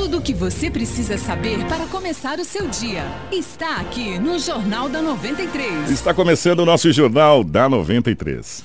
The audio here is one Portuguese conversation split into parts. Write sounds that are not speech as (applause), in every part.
Tudo o que você precisa saber para começar o seu dia está aqui no Jornal da 93. Está começando o nosso Jornal da 93.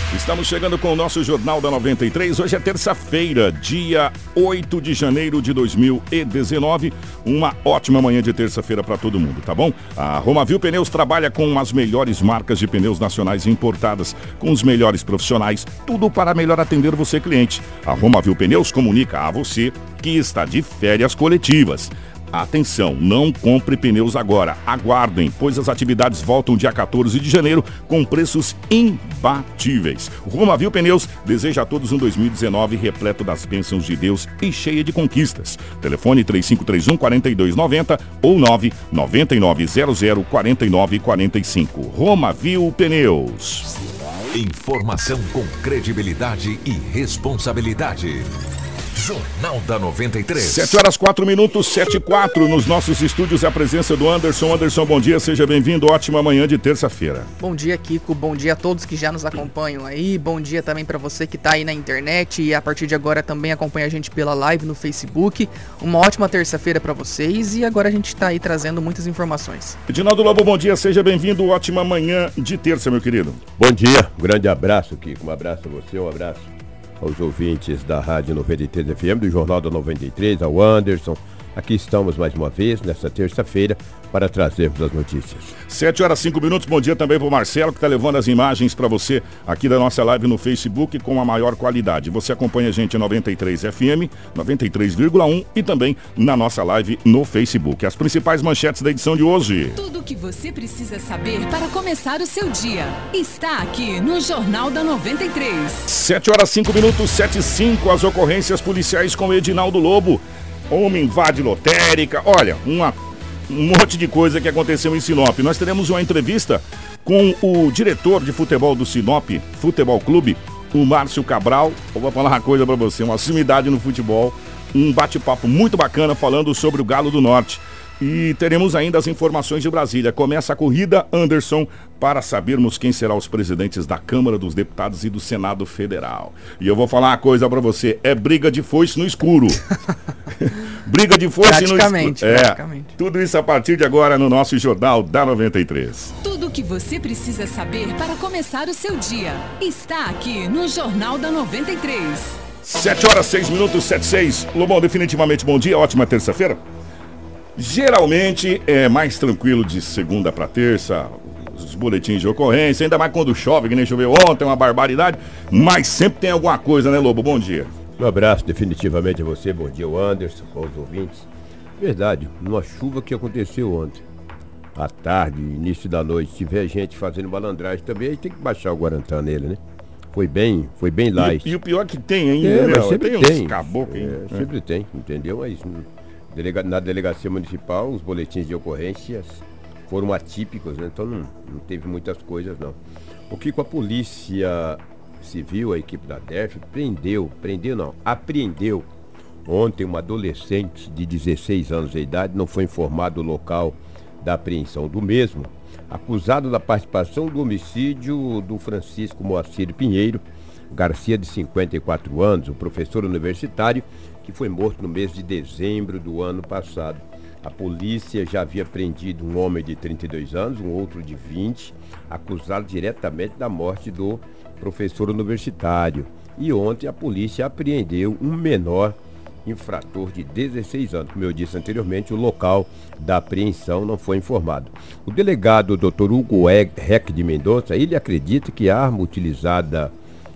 Estamos chegando com o nosso Jornal da 93. Hoje é terça-feira, dia 8 de janeiro de 2019. Uma ótima manhã de terça-feira para todo mundo, tá bom? A Romavil Pneus trabalha com as melhores marcas de pneus nacionais importadas, com os melhores profissionais, tudo para melhor atender você, cliente. A Romavil Pneus comunica a você que está de férias coletivas. Atenção, não compre pneus agora. Aguardem, pois as atividades voltam dia 14 de janeiro com preços imbatíveis. Romavil Pneus deseja a todos um 2019 repleto das bênçãos de Deus e cheia de conquistas. Telefone 3531 4290 ou 99900 4945. Romavil Pneus. Informação com credibilidade e responsabilidade. Jornal da 93. 7 horas 4 minutos, 7 e 4. Nos nossos estúdios, a presença do Anderson. Anderson, bom dia, seja bem-vindo. Ótima manhã de terça-feira. Bom dia, Kiko. Bom dia a todos que já nos acompanham aí. Bom dia também para você que tá aí na internet e a partir de agora também acompanha a gente pela live no Facebook. Uma ótima terça-feira para vocês e agora a gente tá aí trazendo muitas informações. Edinaldo Lobo, bom dia, seja bem-vindo. Ótima manhã de terça, meu querido. Bom dia, um grande abraço, Kiko. Um abraço a você, um abraço aos ouvintes da Rádio 93 FM, do Jornal da 93, ao Anderson. Aqui estamos mais uma vez, nesta terça-feira, para trazermos as notícias. 7 horas 5 minutos, bom dia também para o Marcelo, que está levando as imagens para você aqui da nossa live no Facebook com a maior qualidade. Você acompanha a gente em 93 FM, 93,1 e também na nossa live no Facebook. As principais manchetes da edição de hoje. Tudo o que você precisa saber para começar o seu dia está aqui no Jornal da 93. 7 horas 5 minutos, 7 e 5, as ocorrências policiais com Edinaldo Lobo. Homem invade lotérica. Olha, uma, um monte de coisa que aconteceu em Sinop. Nós teremos uma entrevista com o diretor de futebol do Sinop Futebol Clube, o Márcio Cabral. Eu vou falar uma coisa para você, uma sumidade no futebol. Um bate-papo muito bacana falando sobre o Galo do Norte. E teremos ainda as informações de Brasília. Começa a corrida, Anderson, para sabermos quem serão os presidentes da Câmara dos Deputados e do Senado Federal. E eu vou falar uma coisa para você: é briga de foice no escuro. (laughs) briga de foice no escuro. É, praticamente. tudo isso a partir de agora no nosso Jornal da 93. Tudo o que você precisa saber para começar o seu dia está aqui no Jornal da 93. 7 horas 6 minutos, 7 6. Lobão, definitivamente bom dia, ótima terça-feira. Geralmente é mais tranquilo de segunda para terça, os boletins de ocorrência, ainda mais quando chove, que nem choveu ontem, uma barbaridade, mas sempre tem alguma coisa, né, Lobo? Bom dia. Um abraço definitivamente a você, bom dia, o Anderson, aos ouvintes. Verdade, numa chuva que aconteceu ontem, à tarde, início da noite, se tiver gente fazendo malandragem também, aí tem que baixar o Guarantã nele, né? Foi bem, foi bem light. E, e o pior é que tem ainda, é, né? Mas sempre tem. tem. Caboclo, é, sempre tem, entendeu? Mas Delega, na delegacia municipal, os boletins de ocorrências foram atípicos, né? então não, não teve muitas coisas não. O que com a polícia civil, a equipe da DEF, prendeu, prendeu não, apreendeu ontem uma adolescente de 16 anos de idade, não foi informado o local da apreensão do mesmo, acusado da participação do homicídio do Francisco Moacir Pinheiro, Garcia de 54 anos, o professor universitário, que foi morto no mês de dezembro do ano passado. A polícia já havia prendido um homem de 32 anos, um outro de 20, acusado diretamente da morte do professor universitário. E ontem a polícia apreendeu um menor infrator de 16 anos. Como eu disse anteriormente, o local da apreensão não foi informado. O delegado Dr. Hugo Reck de Mendonça, ele acredita que a arma utilizada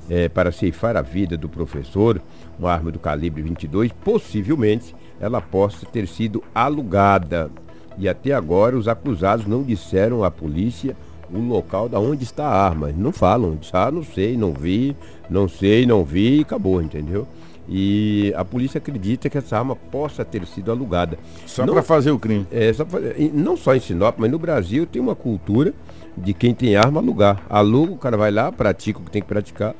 é, para ceifar a vida do professor uma arma do calibre 22, possivelmente ela possa ter sido alugada. E até agora os acusados não disseram à polícia o local da onde está a arma. Não falam, ah, não sei, não vi, não sei, não vi e acabou, entendeu? E a polícia acredita que essa arma possa ter sido alugada. Só para fazer o crime. é, só pra não só em Sinop, mas no Brasil tem uma cultura de quem tem arma alugar. Aluga, o cara vai lá, pratica o que tem que praticar,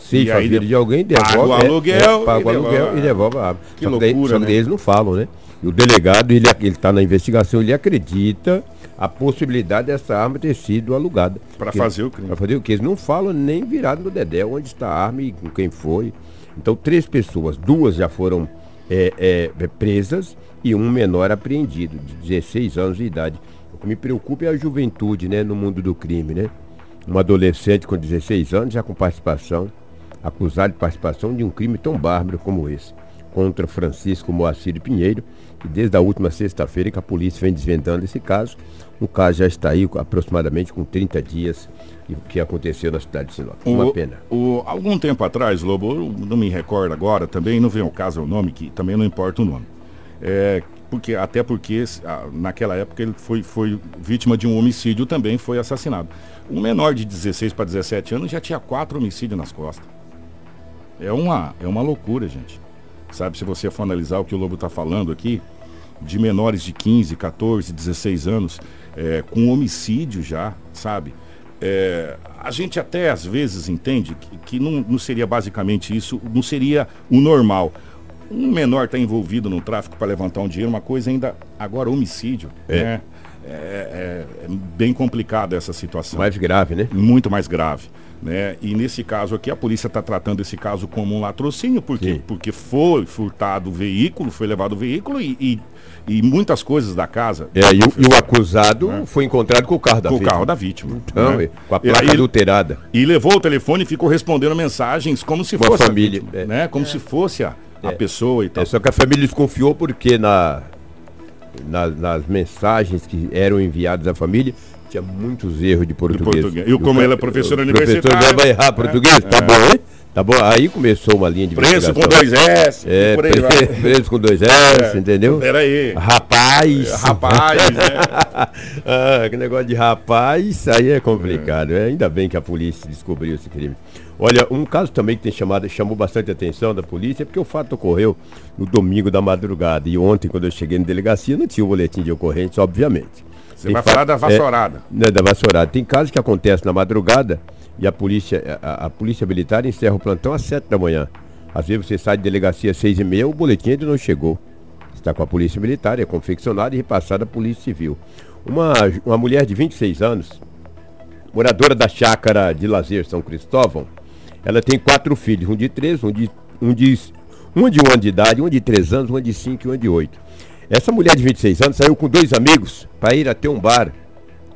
ceifa a de- alguém, devolve. paga o é, aluguel é, paga e o aluguel devolve. e devolve a arma. Que só daí- loucura, só que né? daí eles não falam, né? E o delegado, ele está na investigação, ele acredita a possibilidade dessa arma ter sido alugada. Porque- fazer o crime. Pra fazer o quê? Eles não falam nem virado no Dedé, onde está a arma e com quem foi. Então, três pessoas, duas já foram é, é, é, presas e um menor apreendido, de 16 anos de idade. O que me preocupa é a juventude, né, no mundo do crime, né? Um adolescente com 16 anos já com participação, acusado de participação de um crime tão bárbaro como esse, contra Francisco Moacir Pinheiro, que desde a última sexta-feira que a polícia vem desvendando esse caso. O caso já está aí aproximadamente com 30 dias e o que aconteceu na cidade de Sinop. Uma O- pena. o- algum tempo atrás, Lobo, não me recordo agora, também não vem ao caso o nome, que também não importa o nome. É, porque, até porque naquela época ele foi, foi vítima de um homicídio também, foi assassinado. Um menor de 16 para 17 anos já tinha quatro homicídios nas costas. É uma, é uma loucura, gente. Sabe, se você for analisar o que o Lobo está falando aqui, de menores de 15, 14, 16 anos, é, com homicídio já, sabe? É, a gente até às vezes entende que, que não, não seria basicamente isso, não seria o normal. Um menor está envolvido no tráfico para levantar um dinheiro, uma coisa ainda. Agora, homicídio, É. né? É, é- é bem complicada essa situação Mais grave, né? muito mais grave. Né? E nesse caso aqui, a polícia está tratando esse caso como um latrocínio, porque, Sim. porque foi furtado o veículo, foi levado o veículo e, e, e muitas coisas da casa. É, e, o, e o acusado foi encontrado com o carro da com o vítima. carro da vítima. Então, né? é, com a E placa aí- adulterada. E levou o telefone e ficou respondendo mensagens como se Uma fosse família, a vítima, é. né? Como se fosse a, a É. pessoa e tal. É, só que a família desconfiou porque na, na- nas mensagens que eram enviadas à família tinha muitos erros de português. português. E como ela é professora o universitária, professor vai errar né? português, tá É. bom, hein? Tá bom. Aí começou uma linha de Preço com dois S, É, por aí vai. (laughs) pre- preso com dois S, É. entendeu? Peraí. Rapaz! Rapaz, né? (laughs) ah, que negócio de rapaz, aí é complicado. É. Ainda bem que a polícia descobriu esse crime. Olha, um caso também que tem chamado, chamou bastante atenção da polícia é porque o fato ocorreu no domingo da madrugada. E ontem, quando eu cheguei na delegacia, não tinha o boletim de ocorrência, obviamente. Você Tem vai fa- falar da é, vassourada. né, da vassourada. Tem casos que acontecem na madrugada e a polícia, a, a polícia militar encerra o plantão às sete da manhã. Às vezes você sai de delegacia às seis e meia, o boletim ainda não chegou. Está com a polícia militar, é confeccionado e repassado à polícia civil. Uma, uma mulher de 26 anos, moradora da chácara de lazer São Cristóvão, ela tem quatro filhos, um de três, um de, um de, um de um ano de idade, um de três anos, um de cinco e um de oito. Essa mulher de 26 anos saiu com dois amigos para ir até um bar.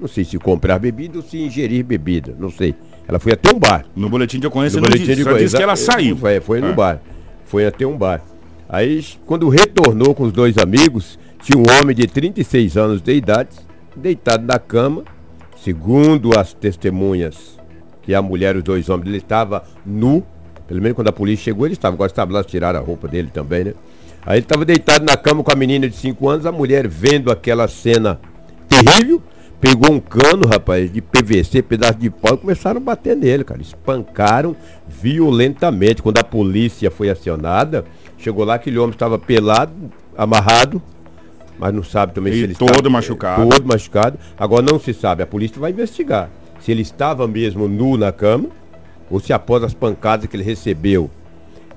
Não sei se comprar bebida ou se ingerir bebida, não sei. Ela foi até um bar. No boletim de ocorrência No não boletim diz, de só ocorrência, que ela saiu. Foi, foi no É. bar. Foi até um bar. Aí, quando retornou com os dois amigos, tinha um homem de 36 anos de idade, deitado na cama. Segundo as testemunhas, que a mulher e os dois homens, ele estava nu. Pelo menos quando a polícia chegou, ele estava. Agora estava lá, tiraram a roupa dele também, né? Aí ele estava deitado na cama com a menina de 5 anos, a mulher vendo aquela cena terrível, pegou um cano, rapaz, de PVC, pedaço de pau, e começaram a bater nele, cara. Espancaram violentamente. Quando a polícia foi acionada, chegou lá, aquele homem estava pelado, amarrado, mas não sabe também E se ele todo estava- machucado. Todo machucado. Agora não se sabe, a polícia vai investigar se ele estava mesmo nu na cama ou se após as pancadas que ele recebeu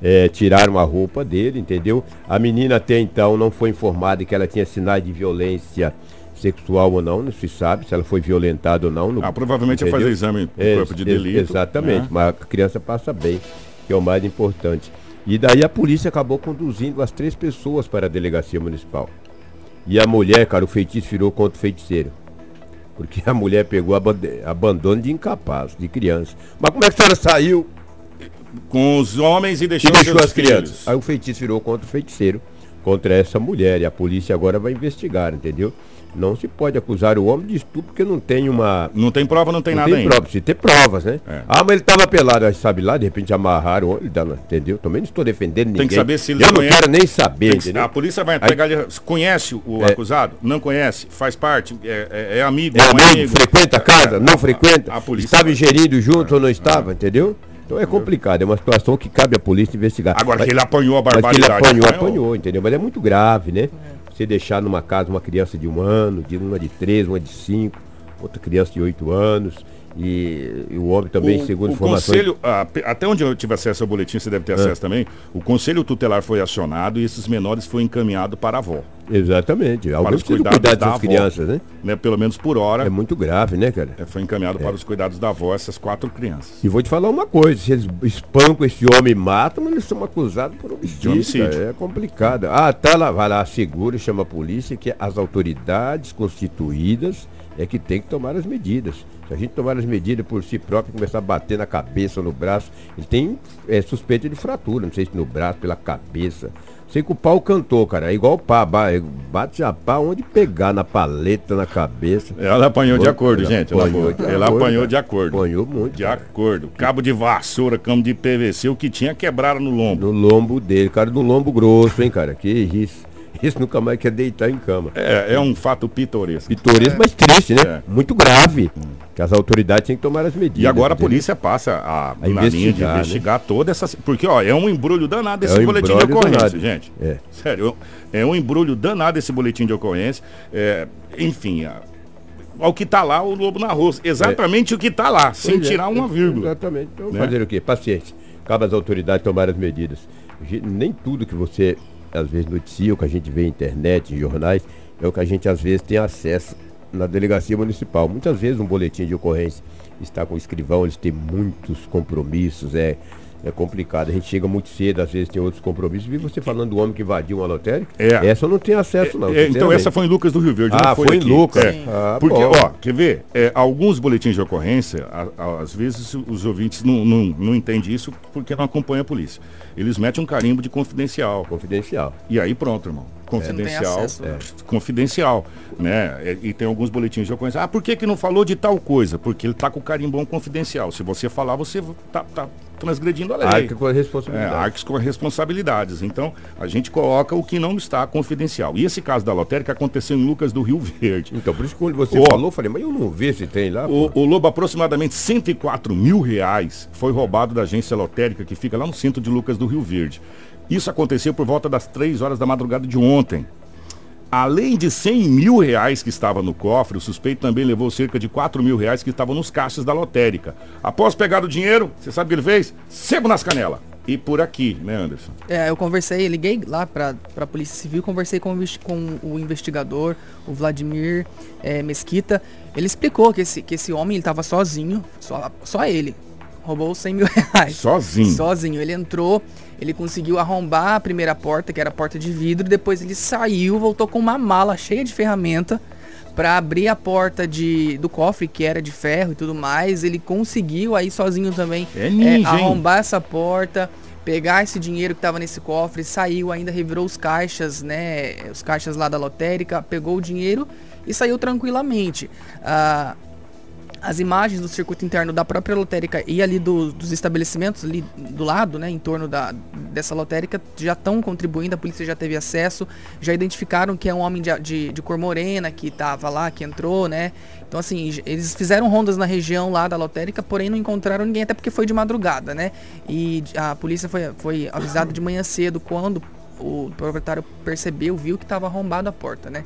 é, tiraram a roupa dele, entendeu? A menina até então não foi informada que ela tinha sinais de violência sexual ou não, não se sabe se ela foi violentada ou não. no- Ah, provavelmente ia fazer exame do É, corpo de delito. Exatamente, né? mas a criança passa bem, que é o mais importante. E daí a polícia acabou conduzindo as três pessoas para a delegacia municipal. E a mulher, cara, o feitiço virou contra o feiticeiro. Porque a mulher pegou abandono de incapaz, de criança. Mas como é que a senhora saiu Com os homens e deixou, e deixou as crianças? filhos. Aí o feitiço virou contra o feiticeiro, contra essa mulher. E a polícia agora vai investigar, entendeu? Não se pode acusar o homem de estupro porque não tem uma. Não tem prova, não tem não nada tem ainda. prova, precisa ter provas, né? É. Ah, mas ele tava pelado, aí sabe lá, de repente amarraram ele, dá- entendeu? Também não estou defendendo ninguém. Tem que saber se ele Eu não conhece- quero nem saber, Tem que- entendeu? a polícia vai Aí- pegar ele. Conhece o É. acusado? Não conhece? Faz parte? É, é- é amigo? É não amigo, frequenta a casa, É, não frequenta? A polícia Estava ingerindo junto ou não estava, entendeu? Então é complicado, é uma situação que cabe à polícia investigar. Agora Mas- que ele apanhou a mas que ele barbaridade. apanhou, apanhou. apanhou, entendeu? Mas é muito grave, né? Você deixar numa casa uma criança de um ano, de uma de três, uma de cinco, outra criança de oito anos, e, e o homem também, o, segundo o informações. conselho, ah, até onde eu tive acesso ao boletim, você deve ter acesso também. O conselho tutelar foi acionado e esses menores foi encaminhado para a avó, Exatamente. Alguém os cuidados cuidar da dessas avó. crianças, né? né? Pelo menos por hora. É muito grave, né, cara? é, foi encaminhado para os cuidados da avó essas quatro crianças. E vou te falar uma coisa, se eles espancam esse homem e matam, eles são acusados por homicídio. É complicado. Ah, tá lá, vai lá, segura, chama a polícia, que as autoridades constituídas é que tem que tomar as medidas. Se a gente tomar as medidas por si próprio, começar a bater na cabeça ou no braço, ele tem é, suspeita de fratura, não sei se no braço, pela cabeça. Sei que o pau cantou, cara. É igual o pá, ba- bate a pá onde pegar, na paleta, na cabeça. Ela apanhou de Ela acordo, gente. Ela, apanhou de ela acordo, apanhou de acordo. Apanhou muito, De cara. acordo. Cabo de vassoura, camo de PVC, o que tinha quebraram no lombo. No lombo dele, cara, no lombo grosso, hein, cara? Que isso. Isso nunca mais quer deitar em cama. É, é um fato pitoresco. Pitoresco, mas triste, né? É. Muito grave. Que as autoridades têm que tomar as medidas. E agora a polícia passa a, A linha de investigar, né? investigar toda essa. Porque, ó, é um embrulho danado esse É um boletim de ocorrência, danado. gente. É. Sério, é um embrulho danado esse boletim de ocorrência. É, enfim, a- ao que tá lá, o lobo na roça. Exatamente o que tá lá, sem Pois é, tirar uma vírgula. Exatamente. Então, Né? fazer o quê? Paciência. Cabe às autoridades tomar as medidas. Nem tudo que você, às vezes, noticia, o que a gente vê na internet, em jornais, é o que a gente, às vezes, tem acesso na delegacia municipal. Muitas vezes, um boletim de ocorrência está com o escrivão, eles têm muitos compromissos, é, é complicado. A gente chega muito cedo, às vezes tem outros compromissos. Vi você falando do homem que invadiu uma lotérica? É. Essa eu não tenho acesso, não. É, então sinceramente. essa foi em Lucas do Rio Verde. Ah, não foi, foi em aqui. Lucas. É. Ah, Porque, bom. ó, quer ver? É, alguns boletins de ocorrência, a- a- às vezes os ouvintes não, não, não entendem isso porque não acompanham a polícia. Eles metem um carimbo de confidencial. Confidencial. E aí pronto, irmão. Confidencial. acesso. é, Confidencial. Né? E, e tem alguns boletins de ocorrência. Ah, por que, que não falou de tal coisa? Porque ele tá com o carimbão confidencial. Se você falar, você tá, tá transgredindo a lei. Arca com a É, responsabilidade. arques com responsabilidades. Então, a gente coloca o que não está confidencial. E esse caso da lotérica aconteceu em Lucas do Rio Verde. Então, por isso que quando você falou, eu falei, mas eu não vi se tem lá. O, o Lobo, aproximadamente 104 mil reais foi roubado da agência lotérica que fica lá no centro de Lucas do Rio Verde. Isso aconteceu por volta das 3 horas da madrugada de ontem. Além de 100 mil reais que estava no cofre, o suspeito também levou cerca de 4 mil reais que estavam nos caixas da lotérica. Após pegar o dinheiro, você sabe o que ele fez? Sebo nas canelas. E por aqui, né, Anderson? É, eu conversei, liguei lá pra, pra Polícia Civil, conversei com, com o investigador, o Vladimir é, Mesquita. Ele explicou que esse, que esse homem ele tava sozinho, só, só ele. Roubou 100 mil reais. Sozinho. Sozinho. Ele entrou, ele conseguiu arrombar a primeira porta, que era a porta de vidro, depois ele saiu, voltou com uma mala cheia de ferramenta pra abrir a porta de, do cofre, que era de ferro e tudo mais. Ele conseguiu aí sozinho também É ninja, hein? arrombar essa porta, pegar esse dinheiro que tava nesse cofre, saiu, ainda revirou os caixas, né? Os caixas lá da lotérica, pegou o dinheiro e saiu tranquilamente. Ah, as imagens do circuito interno da própria lotérica e ali do- dos estabelecimentos ali do lado, né, em torno da, dessa lotérica, já estão contribuindo, a polícia já teve acesso, já identificaram que é um homem de, de, de cor morena que estava lá, que entrou, né? Então, assim, eles fizeram rondas na região lá da lotérica, porém não encontraram ninguém, até porque foi de madrugada, né? E a polícia foi, foi avisada de manhã cedo quando o proprietário percebeu, viu que estava arrombado a porta, né?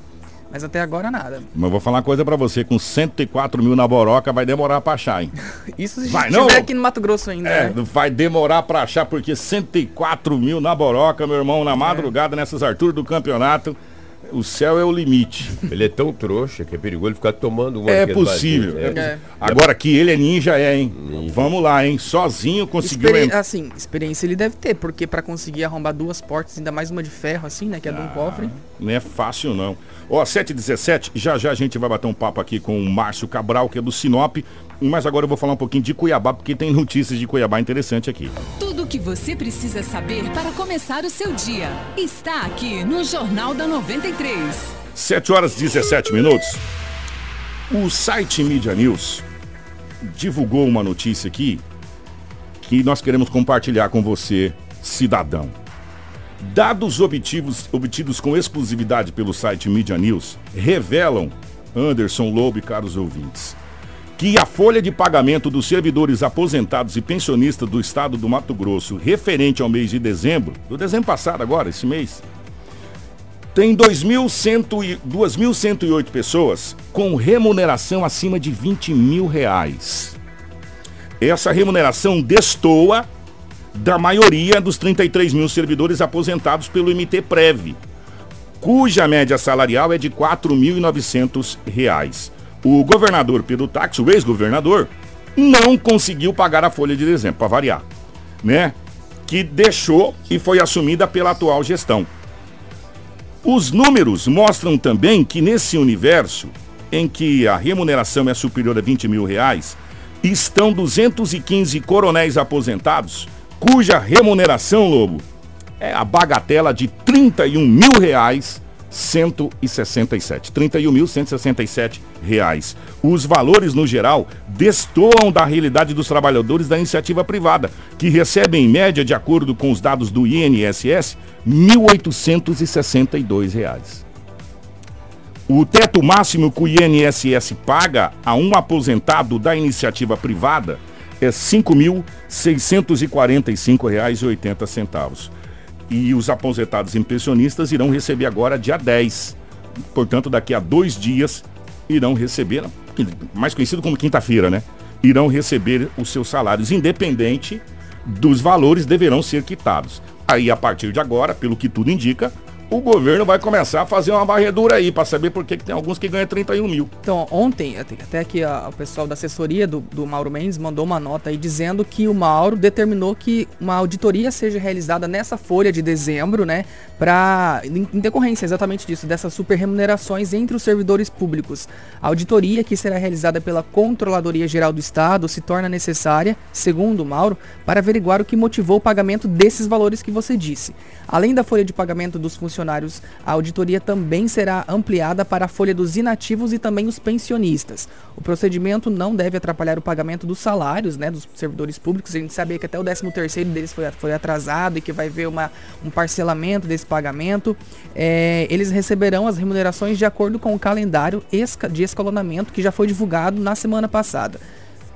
Mas até agora nada. Mas eu vou falar uma coisa pra você, com 104 mil na boroca vai demorar pra achar, hein? (laughs) Isso se Vai, estiver não? aqui no Mato Grosso ainda, É, né? vai demorar pra achar, porque 104 mil na boroca, meu irmão, na madrugada, nessas alturas do campeonato, o céu é o limite. (laughs) Ele é tão trouxa que é perigoso ele ficar tomando uma É possível. vazias, É. Agora que ele é ninja, é, hein? Vamos lá, hein? Sozinho conseguiu Experi- entrar. Assim, experiência ele deve ter, porque pra conseguir arrombar duas portas, ainda mais uma de ferro, assim, né? Que é de um cofre. Não é fácil, não. Ó, 7h17, já já a gente vai bater um papo aqui com o Márcio Cabral, que é do Sinop. Mas agora eu vou falar um pouquinho de Cuiabá, porque tem notícias de Cuiabá interessante aqui. Tudo o que você precisa saber para começar o seu dia está aqui no Jornal da 93. 7 horas e 17 minutos. O site Media News divulgou uma notícia aqui que nós queremos compartilhar com você, cidadão. Dados obtidos, obtidos com exclusividade pelo site Media News revelam, Anderson Lobo e caros ouvintes, que a folha de pagamento dos servidores aposentados e pensionistas do estado do Mato Grosso, referente ao mês de dezembro, do dezembro passado agora, esse mês, tem 2.108 pessoas com remuneração acima de 20 mil reais. Essa remuneração destoa da maioria dos 33 mil servidores aposentados pelo MT Prev, cuja média salarial é de R$ 4.900 o governador Pedro Táxi, o ex-governador, não conseguiu pagar a folha de dezembro, para variar, né? Que deixou e foi assumida pela atual gestão. Os números mostram também que nesse universo, em que a remuneração é superior a 20 mil reais, estão 215 coronéis aposentados, cuja remuneração, Lobo, é a bagatela de 31 mil reais 167, 31.167 reais. Os valores no geral destoam da realidade dos trabalhadores da iniciativa privada, que recebem em média, de acordo com os dados do INSS, 1.862 reais. O teto máximo que o INSS paga a um aposentado da iniciativa privada é R$ 5.645,80 e os aposentados e pensionistas irão receber agora dia 10. Portanto, daqui a dois dias irão receber, mais conhecido como quinta-feira, né? Irão receber os seus salários, independente dos valores deverão ser quitados. Aí, a partir de agora, pelo que tudo indica, o governo vai começar a fazer uma varredura aí para saber por que, tem alguns que ganham 31 mil. Então, ontem, até aqui o pessoal da assessoria do, do Mauro Mendes mandou uma nota aí dizendo que o Mauro determinou que uma auditoria seja realizada nessa folha de dezembro, né? Para, em, em decorrência exatamente disso, dessas super remunerações entre os servidores públicos. A auditoria que será realizada pela Controladoria Geral do Estado se torna necessária, segundo o Mauro, para averiguar o que motivou o pagamento desses valores que você disse. Além da folha de pagamento dos funcionários, a auditoria também será ampliada para a folha dos inativos e também os pensionistas. O procedimento não deve atrapalhar o pagamento dos salários né, dos servidores públicos. A gente sabia que até o 13º deles foi, foi atrasado e que vai haver uma, um parcelamento desse pagamento. É, eles receberão as remunerações de acordo com o calendário de escalonamento que já foi divulgado na semana passada.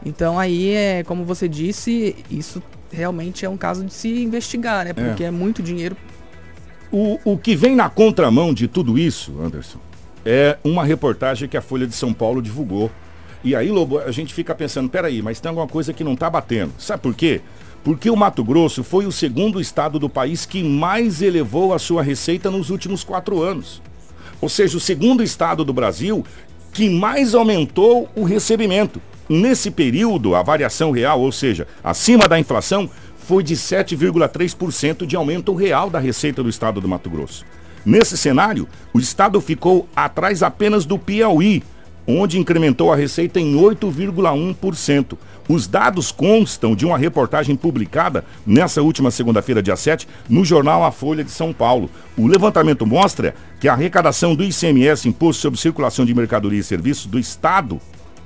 Então aí, é, como você disse, isso realmente é um caso de se investigar, né? Porque é, é muito dinheiro. O, o que vem na contramão de tudo isso, Anderson, é uma reportagem que a Folha de São Paulo divulgou. E aí, Lobo, a gente fica pensando, peraí, mas tem alguma coisa que não está batendo. Sabe por quê? Porque o Mato Grosso foi o segundo estado do país que mais elevou a sua receita nos últimos quatro anos. Ou seja, o segundo estado do Brasil que mais aumentou o recebimento. Nesse período, a variação real, ou seja, acima da inflação, foi de 7,3% de aumento real da receita do estado do Mato Grosso. Nesse cenário, o estado ficou atrás apenas do Piauí, onde incrementou a receita em 8,1%. Os dados constam de uma reportagem publicada nessa última segunda-feira, dia 7, no jornal A Folha de São Paulo. O levantamento mostra que a arrecadação do ICMS, Imposto sobre Circulação de Mercadorias e Serviços, do Estado,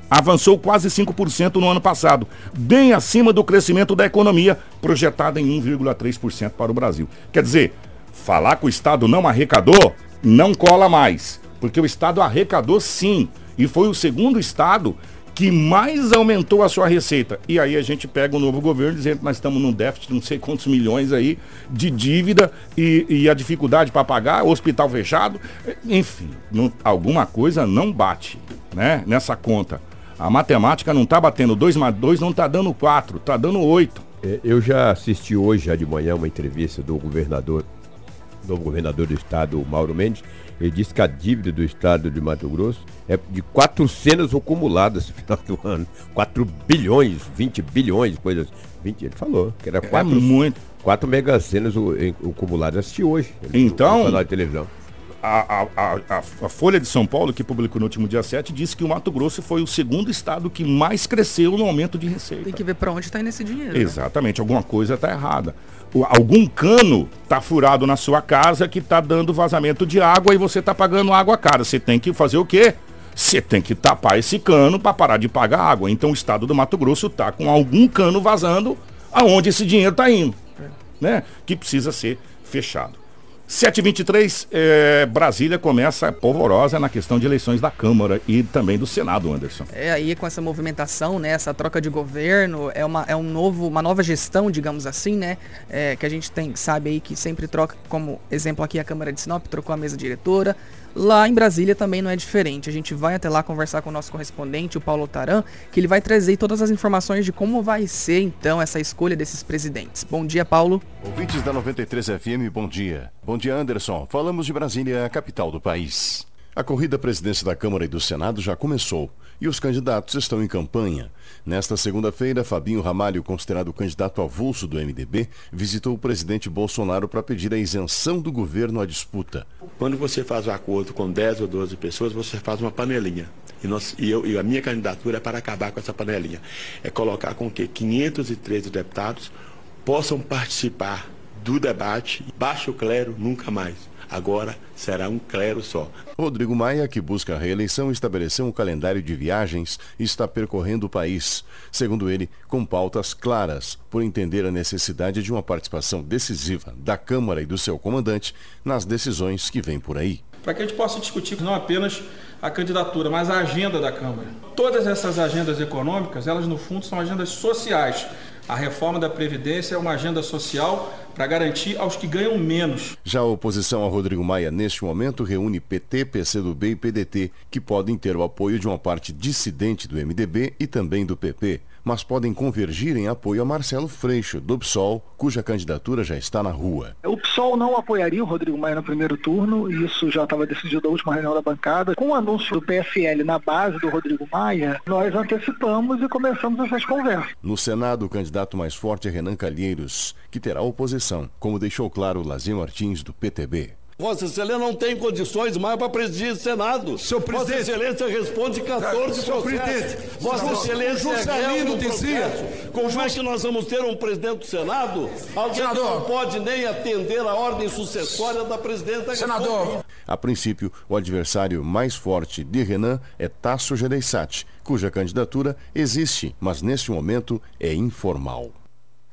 avançou quase 5% no ano passado, bem acima do crescimento da economia, projetada em 1,3% para o Brasil. Quer dizer, falar que o Estado não arrecadou, não cola mais, porque o Estado arrecadou sim, e foi o segundo Estado que mais aumentou a sua receita. E aí a gente pega o novo governo dizendo que nós estamos num déficit de não sei quantos milhões aí de dívida e, e a dificuldade para pagar, hospital fechado, enfim, não, alguma coisa não bate, né, nessa conta. A matemática não está batendo 2 mais 2, não está dando 4, está dando 8. É, eu já assisti hoje, já de manhã, uma entrevista do governador, do governador do estado, Mauro Mendes. Ele disse que a dívida do estado de Mato Grosso é de 400 acumuladas no final do ano. 4 bilhões, 20 bilhões, coisas. 20, ele falou que era 4, é muito. 4 megacenas acumuladas. Assisti hoje. Então, no canal de televisão a, a, a, a, Folha de São Paulo, que publicou no último dia 7, disse que o Mato Grosso foi o segundo estado que mais cresceu no aumento de receita. Tem que ver para onde está indo esse dinheiro. Né? Exatamente, né? alguma coisa está errada. O, algum cano está furado na sua casa que está dando vazamento de água e você está pagando água cara. Você tem que fazer o quê? Você tem que tapar esse cano para parar de pagar água. Então o estado do Mato Grosso está com algum cano vazando aonde esse dinheiro está indo, é. né? Que precisa ser fechado. 723, é, Brasília começa polvorosa na questão de eleições da Câmara e também do Senado, Anderson. É aí com essa movimentação, né, essa troca de governo, é uma, é um novo, uma nova gestão, digamos assim, né, é, que a gente tem, sabe aí que sempre troca, como exemplo aqui a Câmara de Sinop, trocou a mesa diretora, Lá em Brasília também não é diferente. A gente vai até lá conversar com o nosso correspondente, o Paulo Taran, que ele vai trazer todas as informações de como vai ser então essa escolha desses presidentes. Bom dia, Paulo. Ouvintes da 93 FM, bom dia. Bom dia, Anderson. Falamos de Brasília, a capital do país. A corrida à presidência da Câmara e do Senado já começou e os candidatos estão em campanha. Nesta segunda-feira, Fabinho Ramalho, considerado candidato avulso do MDB, visitou o presidente Bolsonaro para pedir a isenção do governo à disputa. Quando você faz um acordo com 10 ou 12 pessoas, você faz uma panelinha. E, nós, e, eu, e a minha candidatura é para acabar com essa panelinha. É colocar com que 513 deputados possam participar do debate. Baixo clero, nunca mais. Agora será um clero só. Rodrigo Maia, que busca a reeleição, estabeleceu um calendário de viagens e está percorrendo o país, segundo ele, com pautas claras, por entender a necessidade de uma participação decisiva da Câmara e do seu comandante nas decisões que vêm por aí. Para que a gente possa discutir não apenas a candidatura, mas a agenda da Câmara. Todas essas agendas econômicas, elas no fundo são agendas sociais a reforma da Previdência é uma agenda social para garantir aos que ganham menos. Já a oposição a Rodrigo Maia, neste momento, reúne PT, PCdoB e PDT, que podem ter o apoio de uma parte dissidente do MDB e também do PP mas podem convergir em apoio a Marcelo Freixo, do PSOL, cuja candidatura já está na rua. O PSOL não apoiaria o Rodrigo Maia no primeiro turno, e isso já estava decidido na última reunião da bancada. Com o anúncio do PFL na base do Rodrigo Maia, nós antecipamos e começamos essas conversas. No Senado, o candidato mais forte é Renan Calheiros, que terá oposição, como deixou claro Lazinho Martins, do PTB. Vossa Excelência não tem condições mais para presidir o Senado. Senhor presidente. Vossa Excelência responde 14 Senhor processos. presidente. Vossa Excelência Juscelino é dizia. Como é que nós vamos ter um presidente do Senado? Alguém Senador. que não pode nem atender a ordem sucessória da presidente da Senador. República. A princípio, o adversário mais forte de Renan é Tasso Gereissati, cuja candidatura existe, mas neste momento é informal.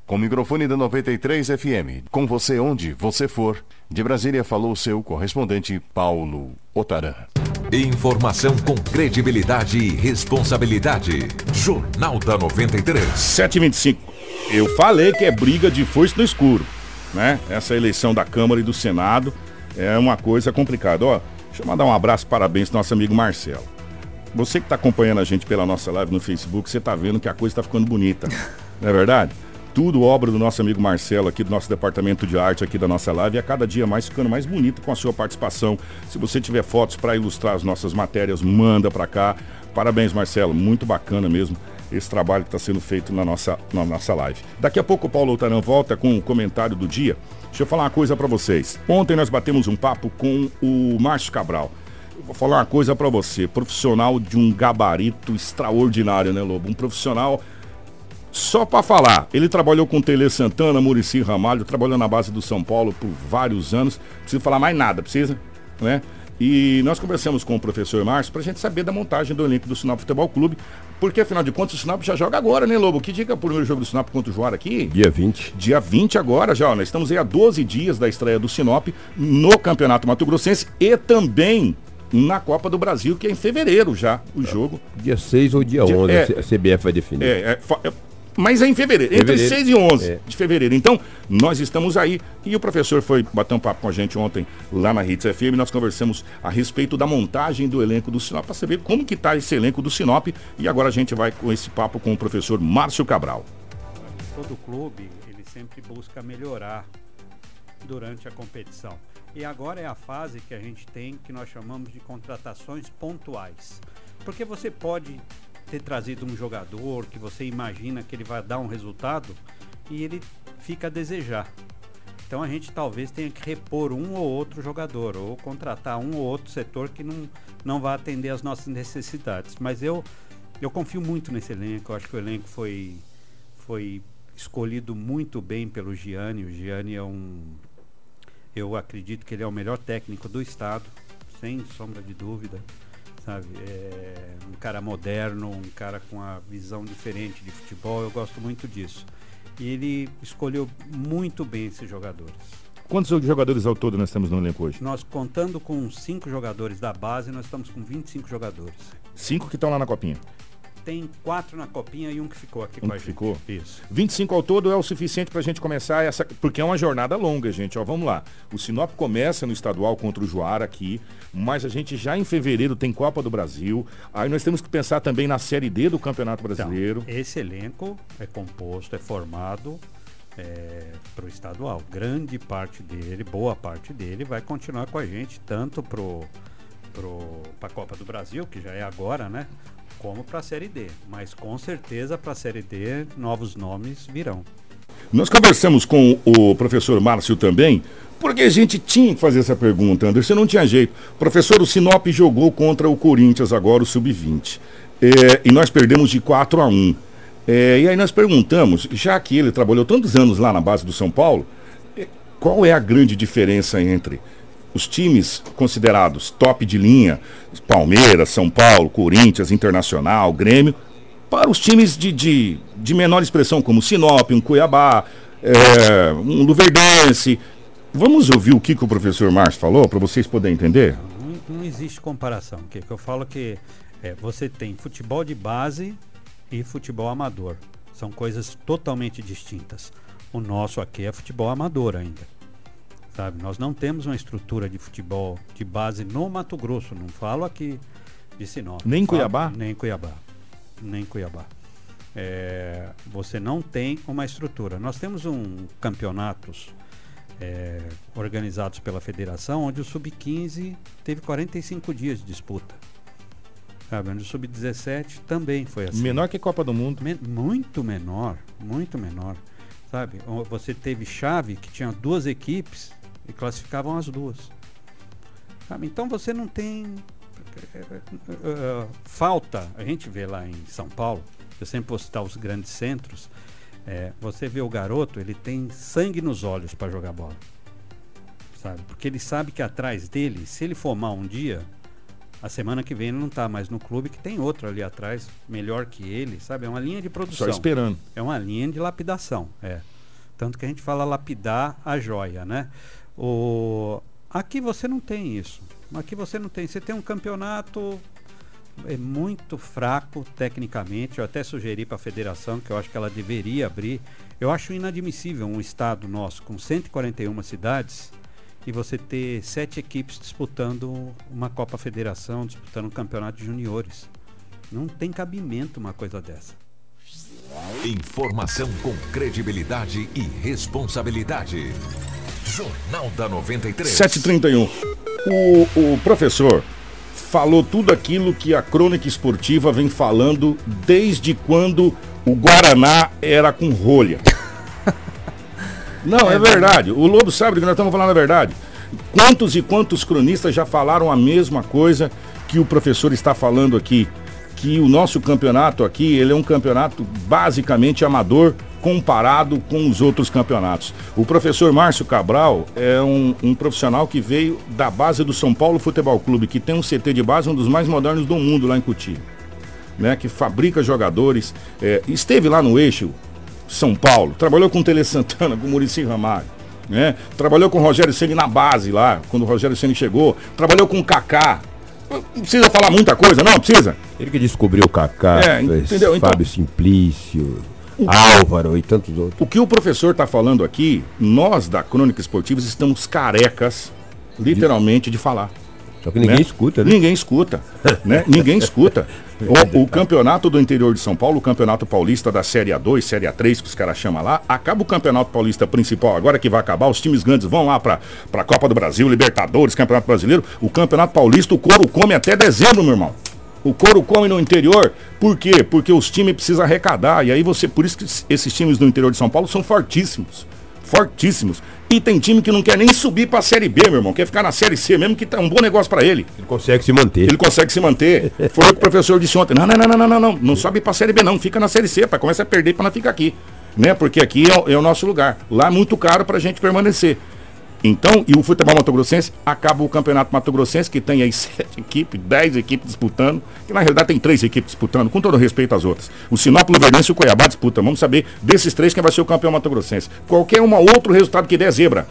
Com o microfone da 93 FM, com você onde você for, de Brasília falou seu correspondente Paulo Otaran. Informação com credibilidade e responsabilidade. Jornal da 93. 725. Eu falei que é briga de foice no escuro, né? Essa eleição da Câmara e do Senado é uma coisa complicada. Ó, deixa eu mandar um abraço, parabéns nosso amigo Marcelo. Você que está acompanhando a gente pela nossa live no Facebook, você está vendo que a coisa está ficando bonita. (laughs) Não é verdade? Tudo obra do nosso amigo Marcelo aqui do nosso departamento de arte aqui da nossa live a cada dia mais ficando mais bonita com a sua participação. Se você tiver fotos para ilustrar as nossas matérias, manda para cá. Parabéns, Marcelo, muito bacana mesmo esse trabalho que está sendo feito na nossa, na nossa live. Daqui a pouco o Paulo Otaran volta com o comentário do dia. Deixa eu falar uma coisa para vocês. Ontem nós batemos um papo com o Márcio Cabral. Vou falar uma coisa para você, profissional de um gabarito extraordinário, né, Lobo? Um profissional só para falar, ele trabalhou com Tele Santana, Murici Ramalho, trabalhou na base do São Paulo por vários anos. Não precisa falar mais nada, precisa, né? E nós conversamos com o professor Márcio para a gente saber da montagem do elenco do Sinop Futebol Clube, porque afinal de contas o Sinop já joga agora, né, Lobo? Que diga o primeiro jogo do Sinop contra o Joara aqui? Dia 20. Dia 20 agora já, ó, nós estamos aí a 12 dias da estreia do Sinop no Campeonato Mato Grossense e também na Copa do Brasil, que é em fevereiro já o jogo. Dia 6 ou dia 11, é, a CBF vai definir. É, é, é, mas é em fevereiro, entre Fevereiro. 6 e 11 É. de fevereiro. Então, nós estamos aí. E o professor foi bater um papo com a gente ontem lá na Hits FM. Nós conversamos a respeito da montagem do elenco do Sinop, para saber como que tá esse elenco do Sinop. E agora a gente vai com esse papo com o professor Márcio Cabral. todo clube ele sempre busca melhorar durante a competição. E agora é a fase que a gente tem que nós chamamos de contratações pontuais. Porque você pode ter trazido um jogador que você imagina que ele vai dar um resultado e ele fica a desejar. Então a gente talvez tenha que repor um ou outro jogador ou contratar um ou outro setor que não, não vai atender às nossas necessidades. Mas eu, eu confio muito nesse elenco. Eu acho que o elenco foi, foi escolhido muito bem pelo Gianni. O Gianni é um. Eu acredito que ele é o melhor técnico do estado, sem sombra de dúvida. Sabe? É um cara moderno, um cara com a visão diferente de futebol. Eu gosto muito disso. E ele escolheu muito bem esses jogadores. Quantos jogadores ao todo nós temos no elenco hoje? Nós contando com cinco jogadores da base, nós estamos com 25 jogadores. Cinco que estão lá na copinha. Tem quatro na copinha e um que ficou aqui Um com a gente. ficou? Isso. 25 ao todo é o suficiente para a gente começar essa. Porque é uma jornada longa, gente. Ó, vamos lá. O Sinop começa no estadual contra o Joara aqui, mas a gente já em fevereiro tem Copa do Brasil. Aí nós temos que pensar também na Série D do Campeonato Brasileiro. Esse elenco é composto, é formado para o estadual. Grande parte dele, boa parte dele, vai continuar com a gente, tanto para a Copa do Brasil, que já é agora, né? Como para a Série D. Mas com certeza para a Série D novos nomes virão. Nós conversamos com o professor Márcio também, porque a gente tinha que fazer essa pergunta, Anderson, não tinha jeito. Professor, o Sinop jogou contra o Corinthians agora, o Sub-20. É, e nós perdemos de 4 a 1. É, e aí nós perguntamos, já que ele trabalhou tantos anos lá na base do São Paulo, é, qual é a grande diferença entre os times considerados top de linha, Palmeiras, São Paulo, Corinthians, Internacional, Grêmio, para os times de, de, de menor expressão, como Sinop, um Cuiabá, é, um Luverdense. Vamos ouvir o que, que o professor Márcio falou, para vocês poderem entender? Não, não existe comparação. Que, que eu falo que é, você tem futebol de base e futebol amador. São coisas totalmente distintas. O nosso aqui é futebol amador ainda. Sabe? Nós não temos uma estrutura de futebol de base no Mato Grosso. Não falo aqui de Sinop. Nem em Falo- Cuiabá? Nem em Cuiabá. Nem em Cuiabá. É, você não tem uma estrutura. Nós temos um campeonatos é, organizados pela federação, onde o sub-15 teve 45 dias de disputa. Sabe? Onde o sub-17 também foi assim. Menor que Copa do Mundo. Men- muito menor, muito menor. Sabe? Você teve chave que tinha duas equipes e classificavam as duas. Sabe? Então você não tem eh, eh, eh, falta. A gente vê lá em São Paulo, eu sempre vou citar os grandes centros. eh, você vê o garoto, ele tem sangue nos olhos para jogar bola. Sabe? Porque ele sabe que atrás dele, se ele for mal um dia, a semana que vem ele não está mais no clube, que tem outro ali atrás, melhor que ele, sabe? É uma linha de produção. Só esperando. É uma linha de lapidação, é. Tanto que a gente fala lapidar a joia, né? O... Aqui você não tem isso. Aqui você não tem. Você tem um campeonato é muito fraco tecnicamente. Eu até sugeri para a federação que eu acho que ela deveria abrir. Eu acho inadmissível um estado nosso com 141 cidades e você ter sete equipes disputando uma Copa Federação, disputando um campeonato de juniores. Não tem cabimento uma coisa dessa. Informação com credibilidade e responsabilidade. Jornal da 93. 7h31. O, o professor falou tudo aquilo que a crônica esportiva vem falando desde quando o Guaraná era com rolha. (laughs) Não, é, verdade. O Lobo sabe que nós estamos falando a verdade. Quantos e quantos cronistas já falaram a mesma coisa que o professor está falando aqui? Que o nosso campeonato aqui, ele é um campeonato basicamente amador comparado com os outros campeonatos. O professor Márcio Cabral é um, um profissional que veio da base do São Paulo Futebol Clube, que tem um CT de base, um dos mais modernos do mundo lá em Cotia. Né, que fabrica jogadores. é, esteve lá no eixo São Paulo, trabalhou com o Tele Santana, com o Murici Ramalho. Né? Trabalhou com o Rogério Ceni na base lá, quando o Rogério Ceni chegou. Trabalhou com o Kaká. Não precisa falar muita coisa, não precisa? Ele que descobriu o Kaká, É, entendeu? Então- Fábio Simplício, Álvaro e tantos outros. O que o professor está falando aqui, nós da Crônica Esportivas estamos carecas, literalmente, de falar. Só que ninguém escuta, né? Ninguém escuta, né? Ninguém escuta. (laughs) O, o campeonato do interior de São Paulo, o campeonato paulista da Série A2, Série A3, que os caras chamam lá, acaba o campeonato paulista principal, agora que vai acabar, os times grandes vão lá para a Copa do Brasil, Libertadores, Campeonato Brasileiro. O campeonato paulista, o couro come até dezembro, meu irmão. O couro come no interior, por quê? Porque os times precisam arrecadar. E aí você, por isso que esses times do interior de São Paulo são fortíssimos. Fortíssimos. E tem time que não quer nem subir pra Série B, meu irmão. Quer ficar na Série C mesmo, que tá um bom negócio pra ele. Ele consegue se manter. Ele consegue se manter. Foi o que o professor disse ontem. Não, não, não, não, não, não, não. Não sobe pra Série B, não. Fica na Série C, pai. Começa a perder pra não ficar aqui. Né? Porque aqui é, o- é o nosso lugar. Lá é muito caro pra gente permanecer. Então, e o futebol mato-grossense acaba o campeonato mato-grossense, que tem aí (laughs) sete equipes, dez equipes disputando, que na realidade tem três equipes disputando, com todo respeito às outras. O Sinop, o Luverdense e o Cuiabá disputam. Vamos saber desses três quem vai ser o campeão mato-grossense. Qualquer um outro resultado que der zebra.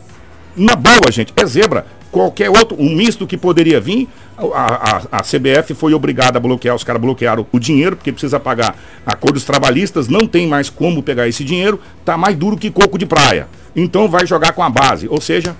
Na boa, gente, é zebra. Qualquer outro, um misto que poderia vir, a, a, a CBF foi obrigada a bloquear, os caras bloquearam o dinheiro, porque precisa pagar acordos trabalhistas, não tem mais como pegar esse dinheiro, tá mais duro que coco de praia. Então vai jogar com a base, ou seja,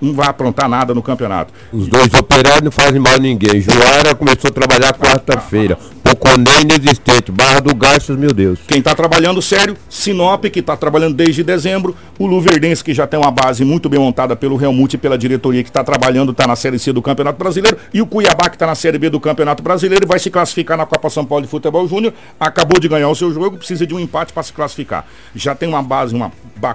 não vai aprontar nada no campeonato. Os dois operários não fazem mal a ninguém. Joara começou a trabalhar quarta-feira. Poconé inexistente. Barra do Garças, meu Deus. Quem está trabalhando sério, Sinop, que está trabalhando desde dezembro, o Luverdense, que já tem uma base muito bem montada pelo Helmut e pela diretoria que está trabalhando, está na Série C do Campeonato Brasileiro, e o Cuiabá, que está na Série B do Campeonato Brasileiro, vai se classificar na Copa São Paulo de Futebol Júnior, acabou de ganhar o seu jogo, precisa de um empate para se classificar. Já tem uma base, uma,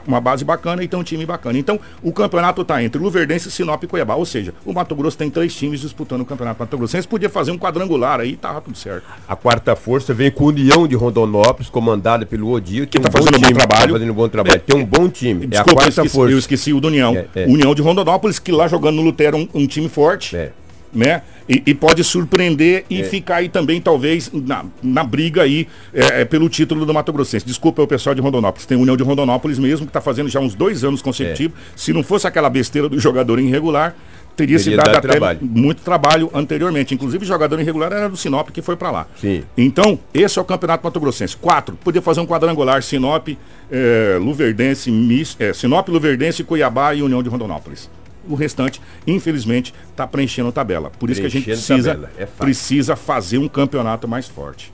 uma base bacana e tem um time bacana. Então, o campeonato está entre Luverdense, Sinop e Cuiabá. Ou seja, o Mato Grosso tem três times disputando o Campeonato Mato Grossense, podia fazer um quadrangular aí, tava tudo certo. A quarta força vem com a União de Rondonópolis, comandada pelo Odir, que está um fazendo um bom trabalho. Tá fazendo um bom trabalho. É, tem um bom time. Desculpa, é a quarta eu esqueci, força. Eu esqueci o do União. É, é. União de Rondonópolis, que lá jogando no Lutero um, um time forte. É. Né? E, e, pode surpreender e é. ficar aí também, talvez, na, na briga aí é, é, pelo título do Mato Grossense. Desculpa o pessoal de Rondonópolis. Tem a União de Rondonópolis mesmo, que está fazendo já uns dois anos consecutivos. Se não fosse aquela besteira do jogador irregular, teria, se dado até trabalho. muito trabalho anteriormente. Inclusive, o jogador irregular era do Sinop, que foi para lá. Sim. Então, esse é o Campeonato Mato Grossense. Quatro, podia fazer um quadrangular Sinop, é, Luverdense, Miss, é, Sinop, Luverdense, Cuiabá e União de Rondonópolis. O restante, infelizmente, está preenchendo tabela. Por isso que a gente precisa, é precisa fazer um campeonato mais forte.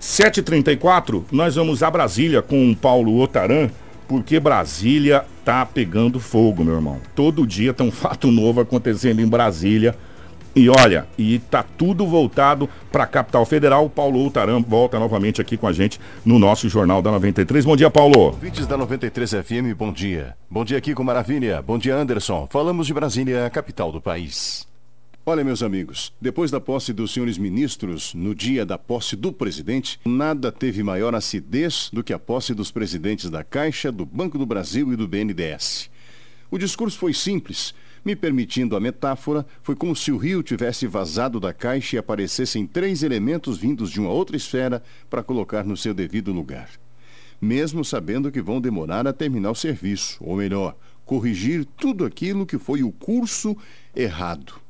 7h34, nós vamos a Brasília com o Paulo Otaran, porque Brasília tá pegando fogo, meu irmão. Todo dia tem um (laughs) fato novo acontecendo em Brasília. E olha, e tá tudo voltado para a capital federal. Paulo Ultaram volta novamente aqui com a gente no nosso Jornal da 93. Bom dia, Paulo. Vídeos da 93 FM, bom dia. Bom dia, Kiko Maravilha. Bom dia, Anderson. Falamos de Brasília, a capital do país. Olha, meus amigos, depois da posse dos senhores ministros, no dia da posse do presidente, nada teve maior acidez do que a posse dos presidentes da Caixa, do Banco do Brasil e do BNDES. O discurso foi simples. Me permitindo a metáfora, foi como se o rio tivesse vazado da caixa e aparecessem três elementos vindos de uma outra esfera para colocar no seu devido lugar. Mesmo sabendo que vão demorar a terminar o serviço, ou melhor, corrigir tudo aquilo que foi o curso errado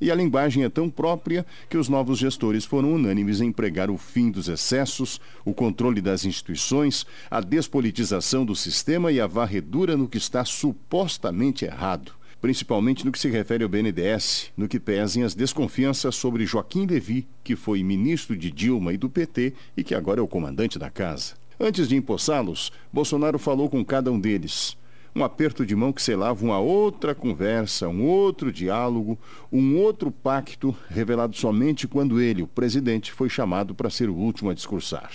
e a linguagem é tão própria que os novos gestores foram unânimes em pregar o fim dos excessos, o controle das instituições, a despolitização do sistema e a varredura no que está supostamente errado principalmente no que se refere ao BNDES, no que pesem as desconfianças sobre Joaquim Levi, que foi ministro de Dilma e do PT e que agora é o comandante da casa. Antes de empossá-los, Bolsonaro falou com cada um deles um aperto de mão que selava uma outra conversa, um outro diálogo, um outro pacto revelado somente quando ele, o presidente, foi chamado para ser o último a discursar.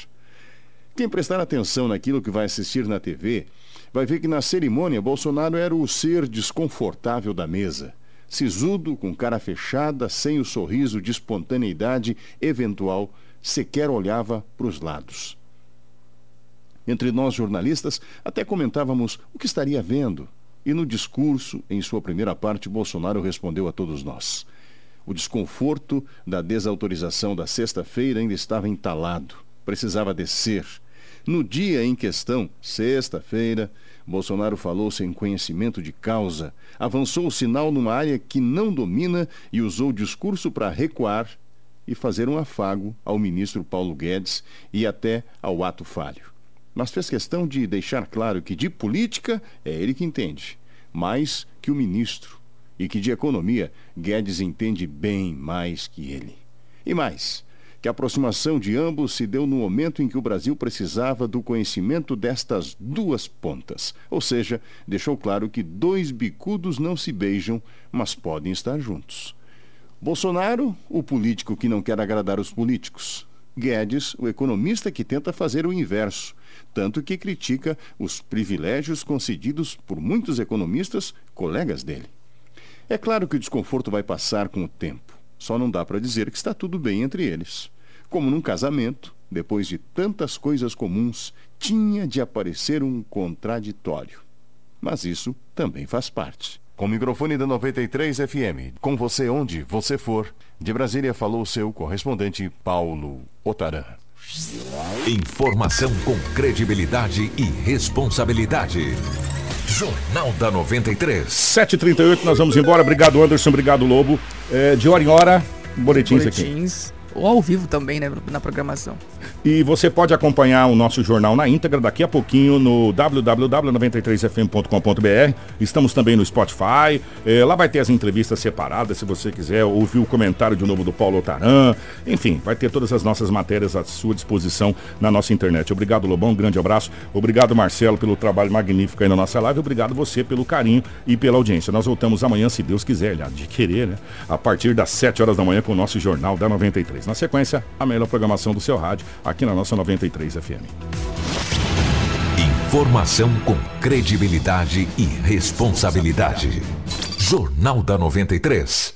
Quem prestar atenção naquilo que vai assistir na TV vai ver que na cerimônia Bolsonaro era o ser desconfortável da mesa. Sisudo, com cara fechada, sem o sorriso de espontaneidade eventual, sequer olhava para os lados. Entre nós jornalistas, até comentávamos o que estaria vendo. E no discurso, em sua primeira parte, Bolsonaro respondeu a todos nós. O desconforto da desautorização da sexta-feira ainda estava entalado. Precisava descer. No dia em questão, sexta-feira, Bolsonaro falou sem conhecimento de causa, avançou o sinal numa área que não domina e usou o discurso para recuar e fazer um afago ao ministro Paulo Guedes e até ao ato falho mas fez questão de deixar claro que de política é ele que entende, mais que o ministro, e que de economia Guedes entende bem mais que ele. E mais, que a aproximação de ambos se deu no momento em que o Brasil precisava do conhecimento destas duas pontas, ou seja, deixou claro que dois bicudos não se beijam, mas podem estar juntos. Bolsonaro, o político que não quer agradar os políticos. Guedes, o economista que tenta fazer o inverso, tanto que critica os privilégios concedidos por muitos economistas, colegas dele. É claro que o desconforto vai passar com o tempo, só não dá para dizer que está tudo bem entre eles. Como num casamento, depois de tantas coisas comuns, tinha de aparecer um contraditório. Mas isso também faz parte. Com o microfone da 93 FM, com você onde você for, de Brasília falou seu correspondente Paulo Otaran. Informação com credibilidade e responsabilidade. Jornal da 93. 7h38, nós vamos embora. Obrigado, Anderson. Obrigado, Lobo. É, de hora em hora, boletins, Boletins. aqui. Ou ao vivo também, né? Na programação. E você pode acompanhar o nosso jornal na íntegra daqui a pouquinho no www.93fm.com.br. Estamos também no Spotify. Eh, lá vai ter as entrevistas separadas, se você quiser ouvir o comentário de novo do Paulo Otaran. Enfim, vai ter todas as nossas matérias à sua disposição na nossa internet. Obrigado, Lobão. Um grande abraço. Obrigado, Marcelo, pelo trabalho magnífico aí na nossa live. Obrigado você pelo carinho e pela audiência. Nós voltamos amanhã, se Deus quiser, de querer, né? A partir das 7 horas da manhã com o nosso Jornal da 93. Na sequência, a melhor programação do seu rádio aqui na nossa 93 FM. Informação com credibilidade e responsabilidade. Jornal da 93.